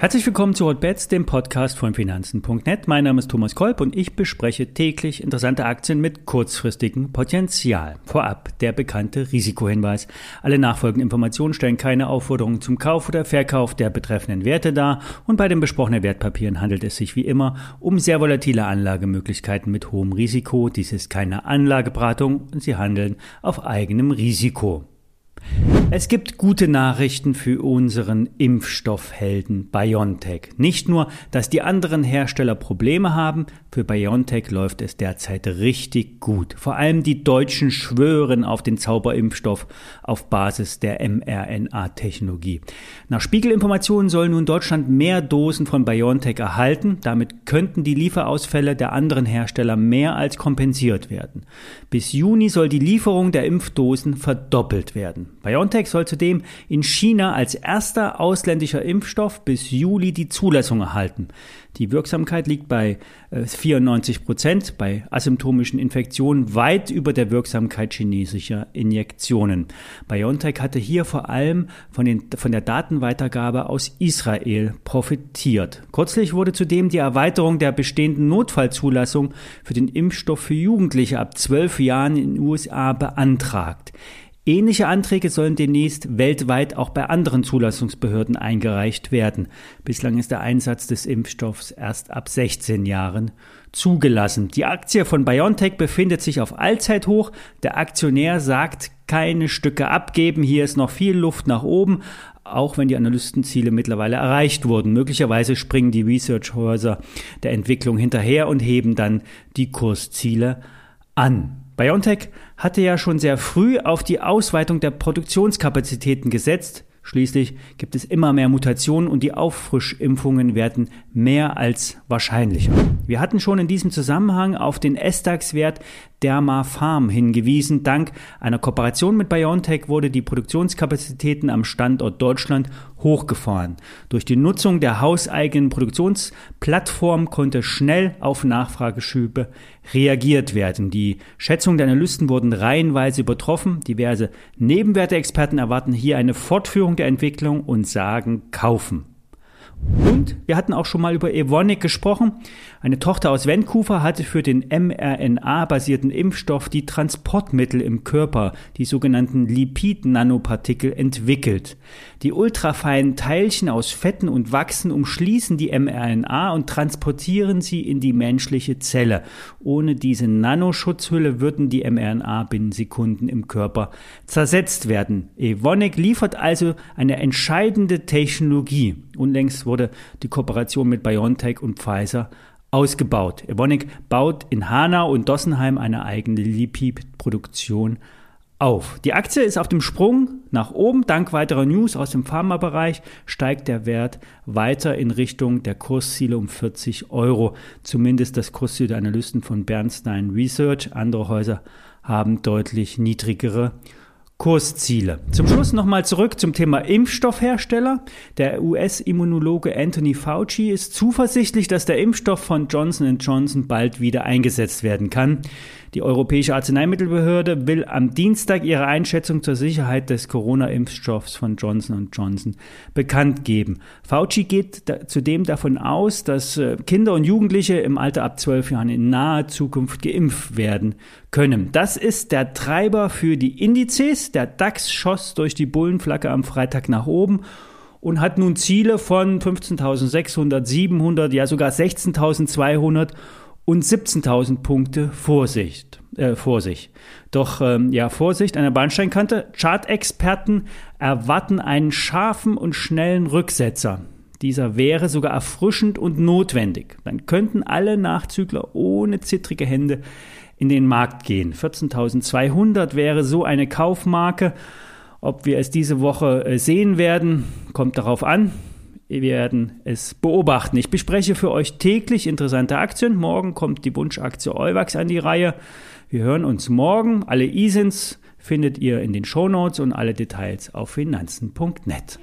Herzlich willkommen zu Hotbets, dem Podcast von Finanzen.net. Mein Name ist Thomas Kolb und ich bespreche täglich interessante Aktien mit kurzfristigem Potenzial. Vorab der bekannte Risikohinweis. Alle nachfolgenden Informationen stellen keine Aufforderung zum Kauf oder Verkauf der betreffenden Werte dar und bei den besprochenen Wertpapieren handelt es sich wie immer um sehr volatile Anlagemöglichkeiten mit hohem Risiko. Dies ist keine Anlageberatung und sie handeln auf eigenem Risiko. Es gibt gute Nachrichten für unseren Impfstoffhelden BioNTech. Nicht nur, dass die anderen Hersteller Probleme haben, für BioNTech läuft es derzeit richtig gut. Vor allem die Deutschen schwören auf den Zauberimpfstoff auf Basis der mRNA-Technologie. Nach Spiegelinformationen soll nun Deutschland mehr Dosen von BioNTech erhalten. Damit könnten die Lieferausfälle der anderen Hersteller mehr als kompensiert werden. Bis Juni soll die Lieferung der Impfdosen verdoppelt werden. BioNTech soll zudem in China als erster ausländischer Impfstoff bis Juli die Zulassung erhalten. Die Wirksamkeit liegt bei 94 äh, Prozent, bei asymptomischen Infektionen weit über der Wirksamkeit chinesischer Injektionen. BioNTech hatte hier vor allem von, den, von der Datenweitergabe aus Israel profitiert. Kürzlich wurde zudem die Erweiterung der bestehenden Notfallzulassung für den Impfstoff für Jugendliche ab zwölf Jahren in den USA beantragt. Ähnliche Anträge sollen demnächst weltweit auch bei anderen Zulassungsbehörden eingereicht werden. Bislang ist der Einsatz des Impfstoffs erst ab 16 Jahren zugelassen. Die Aktie von BioNTech befindet sich auf Allzeithoch. Der Aktionär sagt, keine Stücke abgeben. Hier ist noch viel Luft nach oben, auch wenn die Analystenziele mittlerweile erreicht wurden. Möglicherweise springen die Researchhäuser der Entwicklung hinterher und heben dann die Kursziele an. BioNTech hatte ja schon sehr früh auf die Ausweitung der Produktionskapazitäten gesetzt. Schließlich gibt es immer mehr Mutationen und die Auffrischimpfungen werden mehr als wahrscheinlicher. Wir hatten schon in diesem Zusammenhang auf den S-DAX-Wert Dermafarm hingewiesen. Dank einer Kooperation mit BioNTech wurde die Produktionskapazitäten am Standort Deutschland hochgefahren. Durch die Nutzung der hauseigenen Produktionsplattform konnte schnell auf Nachfrageschübe reagiert werden. Die Schätzungen der Analysten wurden reihenweise übertroffen. Diverse Nebenwerteexperten erwarten hier eine Fortführung der Entwicklung und sagen kaufen. Und wir hatten auch schon mal über Evonik gesprochen. Eine Tochter aus Vancouver hatte für den mRNA-basierten Impfstoff die Transportmittel im Körper, die sogenannten Lipid-Nanopartikel, entwickelt. Die ultrafeinen Teilchen aus Fetten und Wachsen umschließen die mRNA und transportieren sie in die menschliche Zelle. Ohne diese Nanoschutzhülle würden die mRNA binnen Sekunden im Körper zersetzt werden. Evonik liefert also eine entscheidende Technologie. Unlängst wurde die Kooperation mit BioNTech und Pfizer ausgebaut. Evonik baut in Hanau und Dossenheim eine eigene Lipid-Produktion auf. Die Aktie ist auf dem Sprung nach oben. Dank weiterer News aus dem Pharmabereich steigt der Wert weiter in Richtung der Kursziele um 40 Euro. Zumindest das Kursziel der Analysten von Bernstein Research. Andere Häuser haben deutlich niedrigere Kursziele. Zum Schluss nochmal zurück zum Thema Impfstoffhersteller. Der US-Immunologe Anthony Fauci ist zuversichtlich, dass der Impfstoff von Johnson Johnson bald wieder eingesetzt werden kann. Die Europäische Arzneimittelbehörde will am Dienstag ihre Einschätzung zur Sicherheit des Corona-Impfstoffs von Johnson Johnson bekannt geben. Fauci geht da, zudem davon aus, dass äh, Kinder und Jugendliche im Alter ab zwölf Jahren in naher Zukunft geimpft werden können. Das ist der Treiber für die Indizes. Der DAX schoss durch die Bullenflagge am Freitag nach oben und hat nun Ziele von 15.600, 700, ja sogar 16.200 und 17.000 Punkte Vorsicht, äh, vor sich. Doch ähm, ja, Vorsicht an der Bahnsteinkante. Chartexperten erwarten einen scharfen und schnellen Rücksetzer. Dieser wäre sogar erfrischend und notwendig. Dann könnten alle Nachzügler ohne zittrige Hände in den Markt gehen. 14.200 wäre so eine Kaufmarke. Ob wir es diese Woche äh, sehen werden, kommt darauf an. Wir werden es beobachten. Ich bespreche für euch täglich interessante Aktien. Morgen kommt die Wunschaktie Euwax an die Reihe. Wir hören uns morgen. Alle ISINs findet ihr in den Shownotes und alle Details auf finanzen.net.